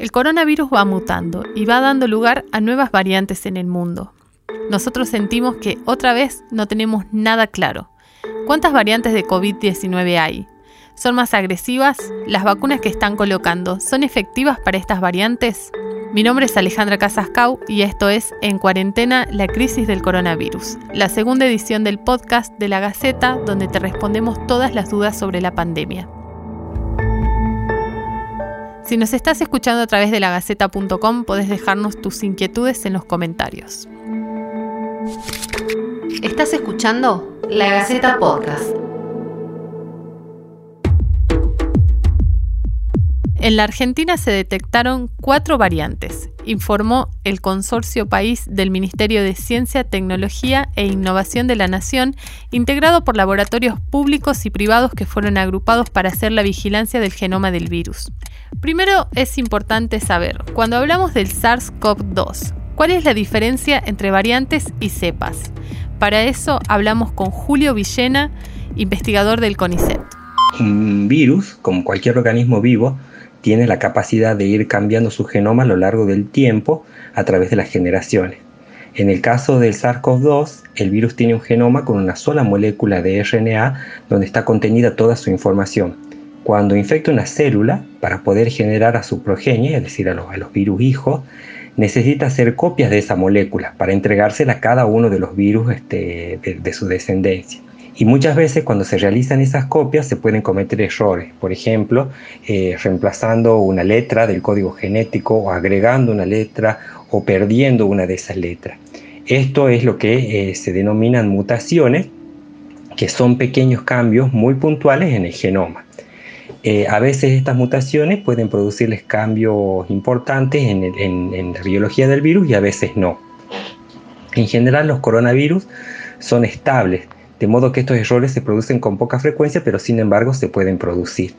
El coronavirus va mutando y va dando lugar a nuevas variantes en el mundo. Nosotros sentimos que otra vez no tenemos nada claro. ¿Cuántas variantes de COVID-19 hay? ¿Son más agresivas? ¿Las vacunas que están colocando son efectivas para estas variantes? Mi nombre es Alejandra Casascau y esto es En Cuarentena, la crisis del coronavirus, la segunda edición del podcast de la Gaceta donde te respondemos todas las dudas sobre la pandemia. Si nos estás escuchando a través de lagaceta.com, podés dejarnos tus inquietudes en los comentarios. ¿Estás escuchando? La Gaceta Podcast. En la Argentina se detectaron cuatro variantes, informó el Consorcio País del Ministerio de Ciencia, Tecnología e Innovación de la Nación, integrado por laboratorios públicos y privados que fueron agrupados para hacer la vigilancia del genoma del virus. Primero es importante saber, cuando hablamos del SARS-CoV-2, ¿cuál es la diferencia entre variantes y cepas? Para eso hablamos con Julio Villena, investigador del CONICET. Un virus, como cualquier organismo vivo, tiene la capacidad de ir cambiando su genoma a lo largo del tiempo a través de las generaciones. En el caso del SARS-CoV-2, el virus tiene un genoma con una sola molécula de RNA donde está contenida toda su información. Cuando infecta una célula, para poder generar a su progenie, es decir, a los, virus hijos, necesita hacer copias de esa molécula para entregársela a cada uno de los virus este, de su descendencia. Y muchas veces cuando se realizan esas copias se pueden cometer errores, por ejemplo, eh, reemplazando una letra del código genético o agregando una letra o perdiendo una de esas letras. Esto es lo que eh, se denominan mutaciones, que son pequeños cambios muy puntuales en el genoma. Eh, a veces estas mutaciones pueden producirles cambios importantes en la biología del virus y a veces no. En general los coronavirus son estables, de modo que estos errores se producen con poca frecuencia, pero sin embargo se pueden producir.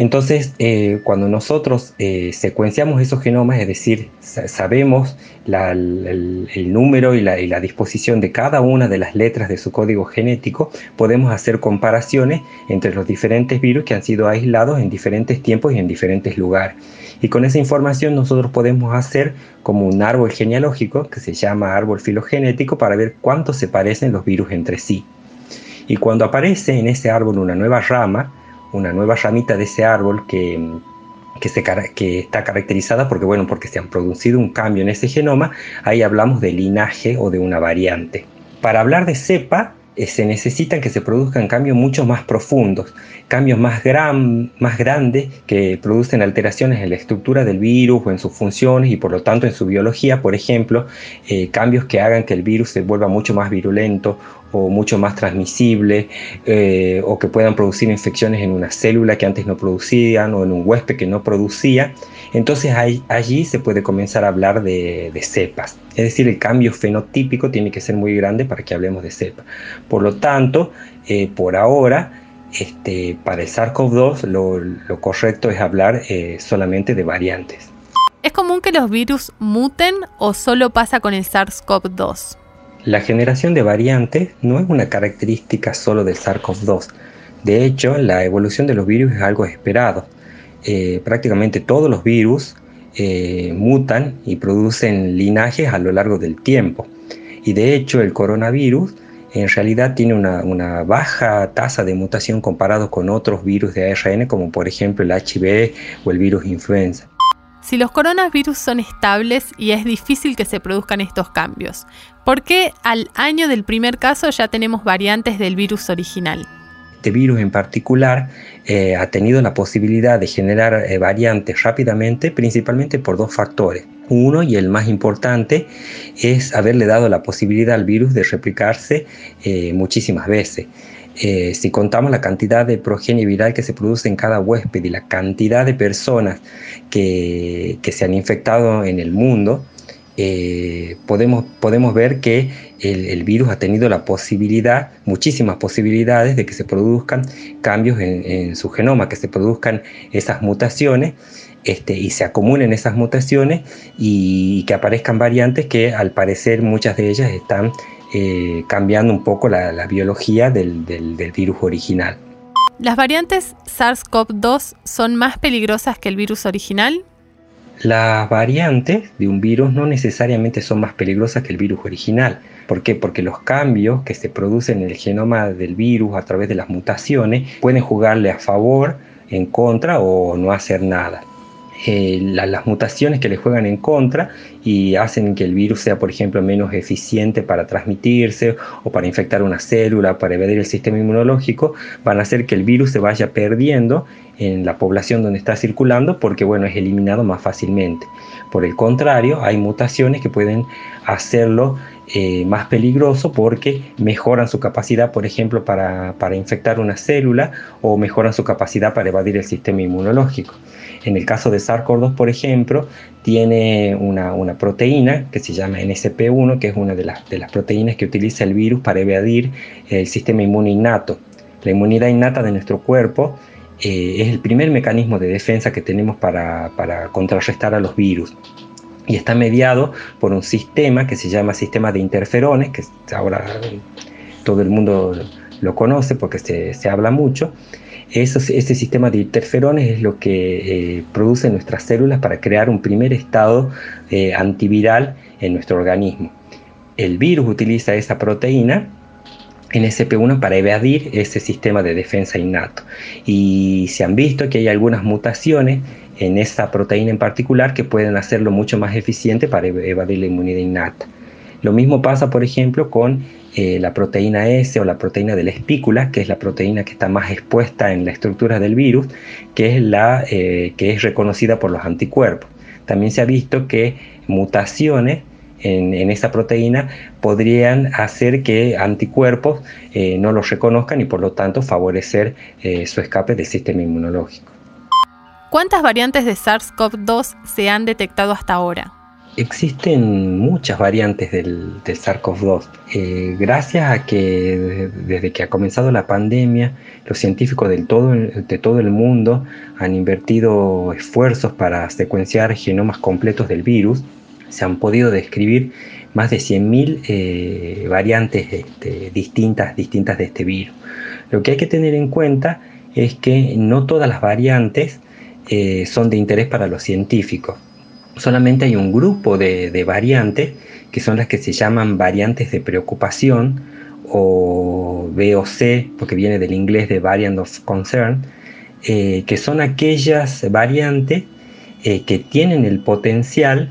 Entonces, eh, cuando nosotros eh, secuenciamos esos genomas, es decir, sabemos el, número y la, disposición de cada una de las letras de su código genético, podemos hacer comparaciones entre los diferentes virus que han sido aislados en diferentes tiempos y en diferentes lugares. Y con esa información nosotros podemos hacer como un árbol genealógico que se llama árbol filogenético para ver cuánto se parecen los virus entre sí. Y cuando aparece en ese árbol una nueva rama, una nueva ramita de ese árbol que, se, que está caracterizada porque, bueno, porque se han producido un cambio en ese genoma, ahí hablamos de linaje o de una variante. Para hablar de cepa, eh, se necesitan que se produzcan cambios mucho más profundos, cambios más, gran, más grandes que producen alteraciones en la estructura del virus o en sus funciones y por lo tanto en su biología, por ejemplo, eh, cambios que hagan que el virus se vuelva mucho más virulento o mucho más transmisible eh, o que puedan producir infecciones en una célula que antes no producían o en un huésped que no producía. Entonces allí se puede comenzar a hablar de, cepas. Es decir, el cambio fenotípico tiene que ser muy grande para que hablemos de cepas. Por lo tanto, eh, por ahora, este, para el SARS-CoV-2 lo, correcto es hablar eh, solamente de variantes. ¿Es común que los virus muten o solo pasa con el SARS-CoV-2? La generación de variantes no es una característica solo del SARS-CoV-2. De hecho, la evolución de los virus es algo esperado. Eh, prácticamente todos los virus eh, mutan y producen linajes a lo largo del tiempo. Y de hecho, el coronavirus en realidad tiene una, una, baja tasa de mutación comparado con otros virus de ARN, como por ejemplo el HIV o el virus influenza. Si los coronavirus son estables y es difícil que se produzcan estos cambios, ¿por qué al año del primer caso ya tenemos variantes del virus original? Este virus en particular eh, ha tenido la posibilidad de generar eh, variantes rápidamente, principalmente por dos factores. Uno, y el más importante, es haberle dado la posibilidad al virus de replicarse eh, muchísimas veces. Eh, si contamos la cantidad de progenie viral que se produce en cada huésped y la cantidad de personas que, se han infectado en el mundo, eh, podemos, ver que el, virus ha tenido la posibilidad, muchísimas posibilidades de que se produzcan cambios en, su genoma, que se produzcan esas mutaciones este, y se acumulen esas mutaciones y que aparezcan variantes que al parecer muchas de ellas están eh, cambiando un poco la, biología del, virus original. ¿Las variantes SARS-CoV-2 son más peligrosas que el virus original? Las variantes de un virus no necesariamente son más peligrosas que el virus original. ¿Por qué? Porque los cambios que se producen en el genoma del virus a través de las mutaciones pueden jugarle a favor, en contra o no hacer nada. Eh, las mutaciones que le juegan en contra y hacen que el virus sea, por ejemplo, menos eficiente para transmitirse o para infectar una célula, para evadir el sistema inmunológico, van a hacer que el virus se vaya perdiendo en la población donde está circulando porque, bueno, es eliminado más fácilmente. Por el contrario, hay mutaciones que pueden hacerlo eh, más peligroso porque mejoran su capacidad, por ejemplo, para, infectar una célula o mejoran su capacidad para evadir el sistema inmunológico. En el caso de SARS-CoV-2, por ejemplo, tiene una, proteína que se llama NSP1, que es una de las, proteínas que utiliza el virus para evadir el sistema inmune innato. La inmunidad innata de nuestro cuerpo eh, es el primer mecanismo de defensa que tenemos para contrarrestar a los virus y está mediado por un sistema que se llama sistema de interferones, que ahora todo el mundo lo conoce porque se, habla mucho. ese sistema de interferones es lo que eh, nuestras células para crear un primer estado eh, antiviral en nuestro organismo. El virus utiliza esa proteína en SP1 para evadir ese sistema de defensa innato. Y se han visto que hay algunas mutaciones en esa proteína en particular que pueden hacerlo mucho más eficiente para evadir la inmunidad innata. Lo mismo pasa, por ejemplo, con eh, la proteína S o la proteína de la espícula, que es la proteína que está más expuesta en la estructura del virus, que es la eh, que es reconocida por los anticuerpos. También se ha visto que mutaciones en, esa proteína podrían hacer que anticuerpos eh, no los reconozcan y por lo tanto favorecer su escape del sistema inmunológico. ¿Cuántas variantes de SARS-CoV-2 se han detectado hasta ahora? Existen muchas variantes del, SARS-CoV-2. Eh, gracias a que desde que ha comenzado la pandemia, los científicos de todo el mundo han invertido esfuerzos para secuenciar genomas completos del virus. Se han podido describir más de 100.000 eh, variantes distintas, distintas de este virus. Lo que hay que tener en cuenta es que no todas las variantes eh, son de interés para los científicos. Solamente hay un grupo de, variantes que son las que se llaman variantes de preocupación o VOC, porque viene del inglés de Variant of Concern, eh, que son aquellas variantes eh, que tienen el potencial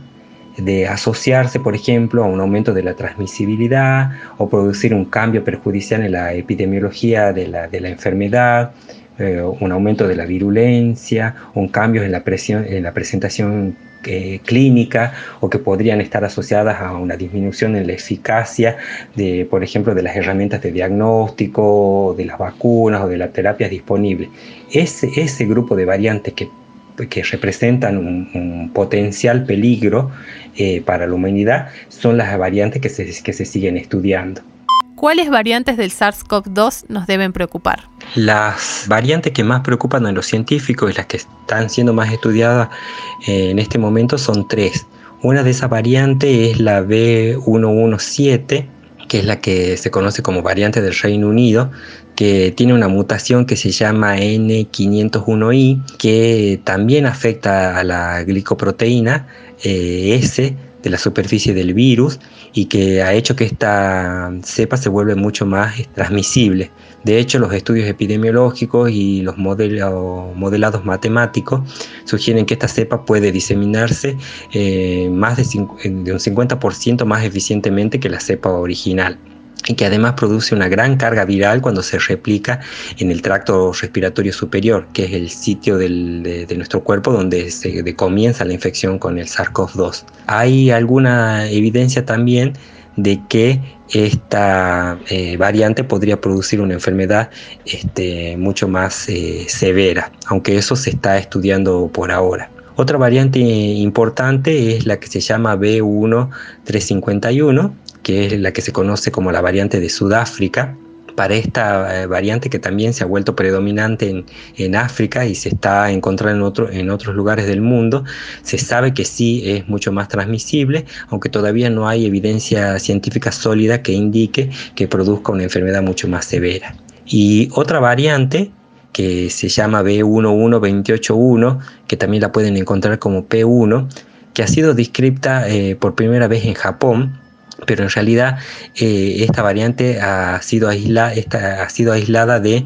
de asociarse, por ejemplo, a un aumento de la transmisibilidad o producir un cambio perjudicial en la epidemiología de la, de la enfermedad eh, un aumento de la virulencia, un cambio en la, presión, en la presentación eh, clínica o que podrían estar asociadas a una disminución en la eficacia de, por ejemplo, de las herramientas de diagnóstico, de las vacunas o de las terapias disponibles. Ese, ese grupo de variantes que, que representan un, potencial peligro eh, para la humanidad son las variantes que se, que se siguen estudiando. ¿Cuáles variantes del SARS-CoV-2 nos deben preocupar? Las variantes que más preocupan a los científicos y las que están siendo más estudiadas eh, en este momento son tres. Una de esas variantes es la B117, que es la que se conoce como variante del Reino Unido, que tiene una mutación que se llama N501I, que también afecta a la glicoproteína eh, S de la superficie del virus y que ha hecho que esta cepa se vuelva mucho más transmisible. De hecho, los estudios epidemiológicos y los modelados matemáticos sugieren que esta cepa puede diseminarse eh, más de, de un 50% más eficientemente que la cepa original y que además produce una gran carga viral cuando se replica en el tracto respiratorio superior, que es el sitio de, nuestro cuerpo donde se comienza la infección con el SARS-CoV-2. Hay alguna evidencia también de que esta eh, variante podría producir una enfermedad este, mucho más eh, severa, aunque eso se está estudiando por ahora. Otra variante importante es la que se llama B1351, que es la que se conoce como la variante de Sudáfrica, para esta eh, variante que también se ha vuelto predominante en, África y se está encontrando en, en otros lugares del mundo, se sabe que sí es mucho más transmisible, aunque todavía no hay evidencia científica sólida que indique que produzca una enfermedad mucho más severa. Y otra variante que se llama B11281, que también la pueden encontrar como P1, que ha sido descripta eh, por primera vez en Japón, pero en realidad eh, esta variante ha sido, esta, ha sido aislada de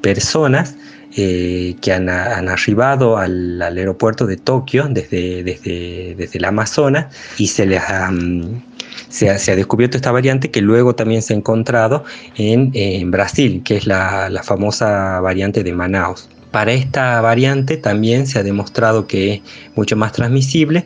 personas eh, que han, arribado al, aeropuerto de Tokio desde, desde, desde el Amazonas y se les ha, se, ha, descubierto esta variante que luego también se ha encontrado en, Brasil, que es la, la famosa variante de Manaus. Para esta variante también se ha demostrado que es mucho más transmisible,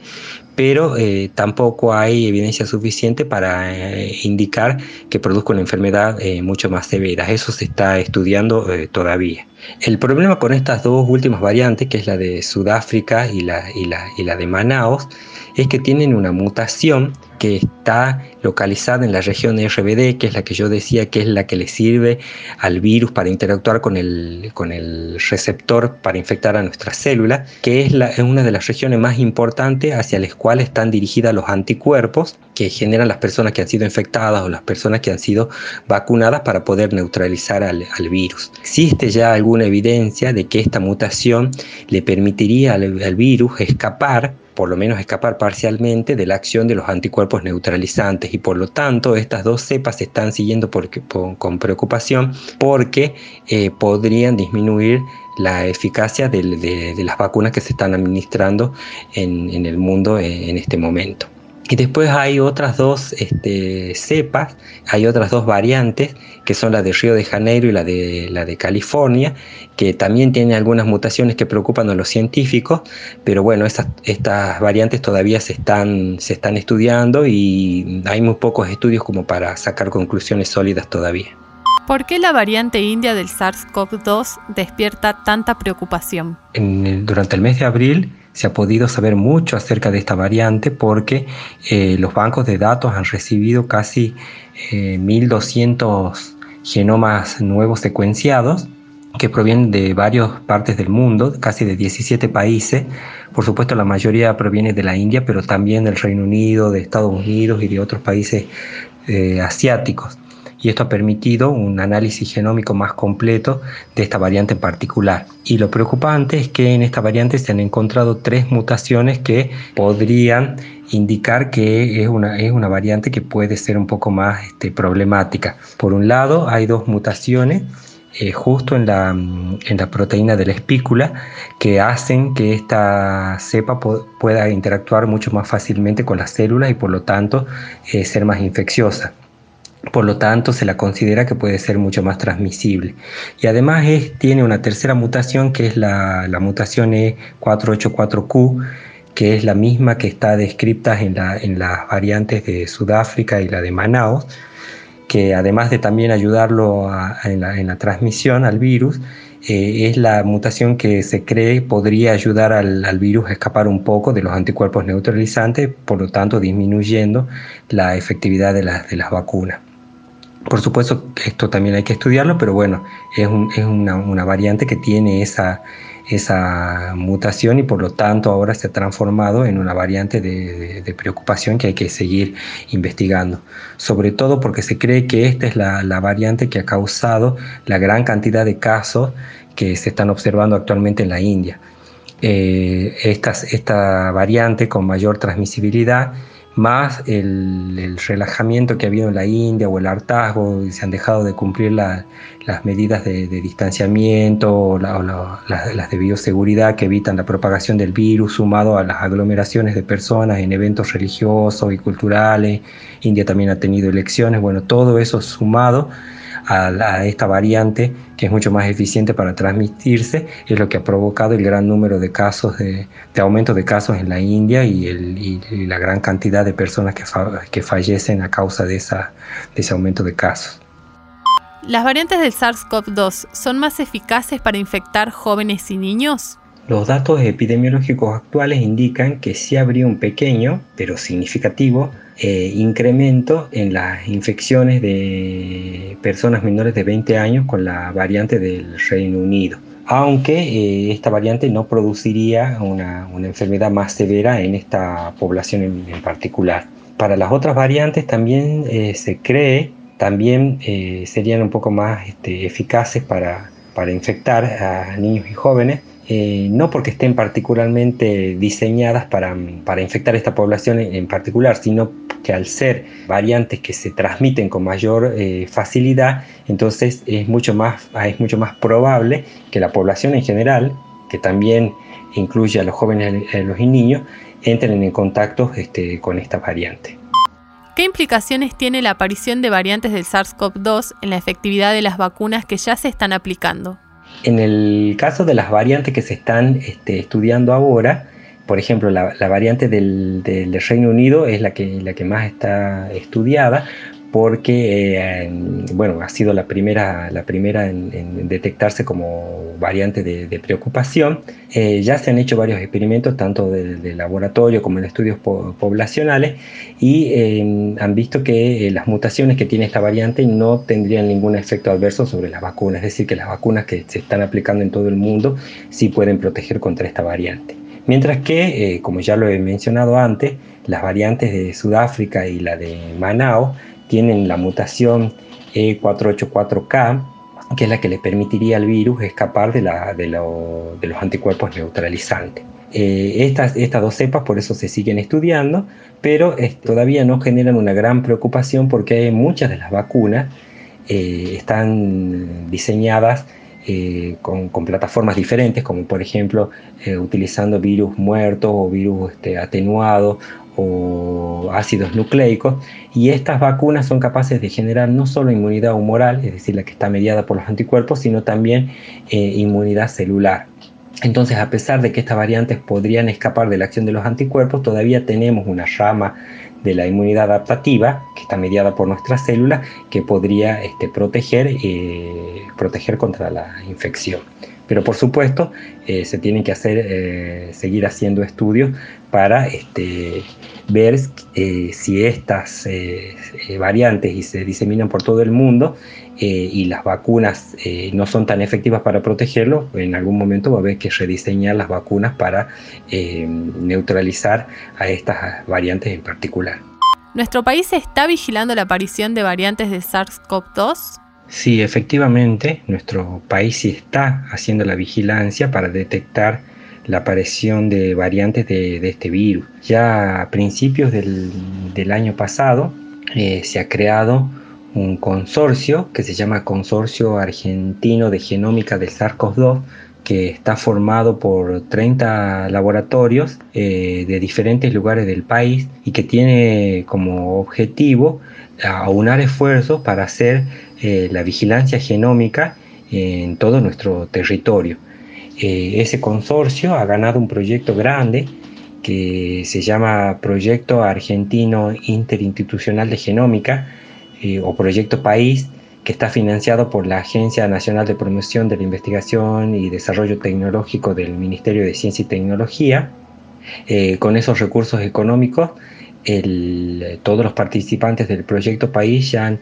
pero eh, tampoco hay evidencia suficiente para eh, indicar que produzca una enfermedad eh, mucho más severa. Eso se está estudiando todavía. El problema con estas dos últimas variantes, que es la de Sudáfrica y la, y la, y la de Manaus, es que tienen una mutación que está localizada en la región RBD, que es la que yo decía que es la que le sirve al virus para interactuar con el, con el receptor para infectar a nuestras células, que es, una de las regiones más importantes hacia las cuales están dirigidas los anticuerpos que generan las personas que han sido infectadas o las personas que han sido vacunadas para poder neutralizar al, al virus. Existe ya alguna evidencia de que esta mutación le permitiría al virus escapar por lo menos escapar parcialmente de la acción de los anticuerpos neutralizantes y por lo tanto estas dos cepas se están siguiendo con preocupación porque eh, podrían disminuir la eficacia de, las vacunas que se están administrando en el mundo en este momento. Y después hay otras dos este, cepas, hay otras dos variantes, que son la de Río de Janeiro y la de, la de California, que también tienen algunas mutaciones que preocupan a los científicos, pero bueno, estas, estas variantes todavía se están, se están estudiando y hay muy pocos estudios como para sacar conclusiones sólidas todavía. ¿Por qué la variante india del SARS-CoV-2 despierta tanta preocupación? durante el mes de abril se ha podido saber mucho acerca de esta variante porque eh, los bancos de datos han recibido casi 1.200 eh, genomas nuevos secuenciados que provienen de varias partes del mundo, casi de 17 países. Por supuesto, la mayoría proviene de la India, pero también del Reino Unido, de Estados Unidos y de otros países eh, asiáticos y esto ha permitido un análisis genómico más completo de esta variante en particular. Y lo preocupante es que en esta variante se han encontrado tres mutaciones que podrían indicar que es una, es una variante que puede ser un poco más este, problemática. Por un lado, hay dos mutaciones eh, justo en la, en la, proteína de la espícula que hacen que esta cepa pueda interactuar mucho más fácilmente con las células y por lo tanto eh, ser más infecciosa. Por lo tanto, se la considera que puede ser mucho más transmisible. Y además tiene una tercera mutación que es la, mutación E484Q, que es la misma que está descrita en, las variantes de Sudáfrica y la de Manaus, que además de también ayudarlo en, la, transmisión al virus, eh, es la mutación que se cree podría ayudar al, virus a escapar un poco de los anticuerpos neutralizantes, por lo tanto disminuyendo la efectividad de las vacunas. Por supuesto, esto también hay que estudiarlo, pero bueno, es, una, variante que tiene esa, mutación y por lo tanto ahora se ha transformado en una variante de, preocupación que hay que seguir investigando. Sobre todo porque se cree que esta es la, variante que ha causado la gran cantidad de casos que se están observando actualmente en la India. Eh, esta variante con mayor transmisibilidad más el, relajamiento que ha habido en la India o el hartazgo, y se han dejado de cumplir las medidas de, distanciamiento o, las de bioseguridad que evitan la propagación del virus, sumado a las aglomeraciones de personas en eventos religiosos y culturales. India también ha tenido elecciones, bueno, todo eso sumado a, esta variante que es mucho más eficiente para transmitirse, es lo que ha provocado el gran número de casos, de, aumento de casos en la India y, la gran cantidad de personas que, fallecen a causa de ese aumento de casos. ¿Las variantes del SARS-CoV-2 son más eficaces para infectar jóvenes y niños? Los datos epidemiológicos actuales indican que sí habría un pequeño, pero significativo, eh, incremento en las infecciones de personas menores de 20 años con la variante del Reino Unido, aunque eh, esta variante no produciría una, enfermedad más severa en esta población en, particular. Para las otras variantes también eh, se cree, también serían un poco más este, eficaces para para infectar a niños y jóvenes, eh, no porque estén particularmente diseñadas para, infectar esta población en, particular, sino que al ser variantes que se transmiten con mayor eh, facilidad, entonces es mucho, más, es mucho más probable que la población en general, que también incluye a los jóvenes y los niños, entren en contacto este, con esta variante. ¿Qué implicaciones tiene la aparición de variantes del SARS-CoV-2 en la efectividad de las vacunas que ya se están aplicando? En el caso de las variantes que se están este, estudiando ahora, por ejemplo, la, variante del, Reino Unido es la que más está estudiada, porque eh, bueno, ha sido la primera, la primera en, detectarse como variante de, preocupación. Eh, ya se han hecho varios experimentos, tanto de, laboratorio como en estudios poblacionales, y eh, han visto que las mutaciones que tiene esta variante no tendrían ningún efecto adverso sobre las vacunas, es decir, que las vacunas que se están aplicando en todo el mundo sí pueden proteger contra esta variante. Mientras que, como ya lo he mencionado antes, las variantes de Sudáfrica y la de Manao tienen la mutación E484K, que es la que le permitiría al virus escapar de, los anticuerpos neutralizantes. Eh, estas, estas dos cepas por eso se siguen estudiando, pero todavía no generan una gran preocupación porque muchas de las vacunas eh, están diseñadas eh, con, plataformas diferentes, como por ejemplo utilizando virus muertos o virus este, atenuados o ácidos nucleicos y estas vacunas son capaces de generar no solo inmunidad humoral, es decir, la que está mediada por los anticuerpos, sino también eh, inmunidad celular. Entonces, a pesar de que estas variantes podrían escapar de la acción de los anticuerpos, todavía tenemos una rama de la inmunidad adaptativa, que está mediada por nuestras células, que podría este, proteger, eh, proteger contra la infección. Pero por supuesto, eh, se tienen que hacer, seguir haciendo estudios para este, ver eh, si estas eh, eh, variantes y se diseminan por todo el mundo y las vacunas no son tan efectivas para protegerlo, en algún momento va a haber que rediseñar las vacunas para neutralizar a estas variantes en particular. ¿Nuestro país está vigilando la aparición de variantes de SARS-CoV-2? Sí, efectivamente, nuestro país sí está haciendo la vigilancia para detectar la aparición de variantes de, este virus. Ya a principios del, año pasado eh, se ha creado un consorcio que se llama Consorcio Argentino de Genómica del SARS-CoV-2 que está formado por 30 laboratorios eh, de diferentes lugares del país y que tiene como objetivo aunar esfuerzos para hacer eh, la vigilancia genómica en todo nuestro territorio. Eh, ese consorcio ha ganado un proyecto grande que se llama Proyecto Argentino Interinstitucional de Genómica eh, o Proyecto País, que está financiado por la Agencia Nacional de Promoción de la Investigación y Desarrollo Tecnológico del Ministerio de Ciencia y Tecnología. Eh, con esos recursos económicos, todos los participantes del proyecto País ya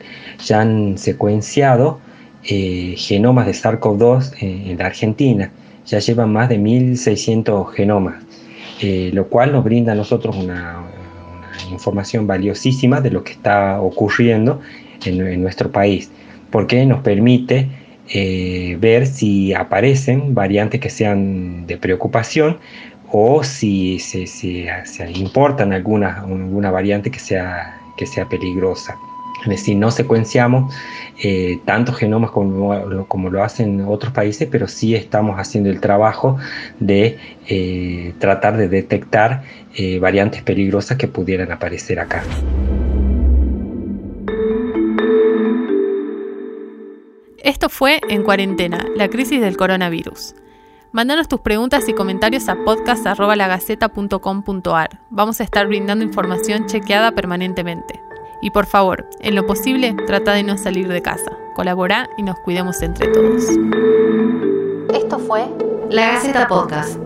han, secuenciado genomas de SARS-CoV-2 en la Argentina. Ya llevan más de 1.600 genomas, eh, lo cual nos brinda a nosotros una, información valiosísima de lo que está ocurriendo en, nuestro país, porque nos permite eh, ver si aparecen variantes que sean de preocupación o si se, importan alguna, alguna variante que sea, que sea peligrosa. Es decir, no secuenciamos eh, tantos genomas como, lo hacen otros países, pero sí estamos haciendo el trabajo de eh, tratar de detectar eh, variantes peligrosas que pudieran aparecer acá. Esto fue En Cuarentena, la crisis del coronavirus. Mándanos tus preguntas y comentarios a podcast.lagaceta.com.ar. Vamos a estar brindando información chequeada permanentemente. Y por favor, en lo posible, trata de no salir de casa. Colabora y nos cuidemos entre todos. Esto fue La Gaceta Podcast.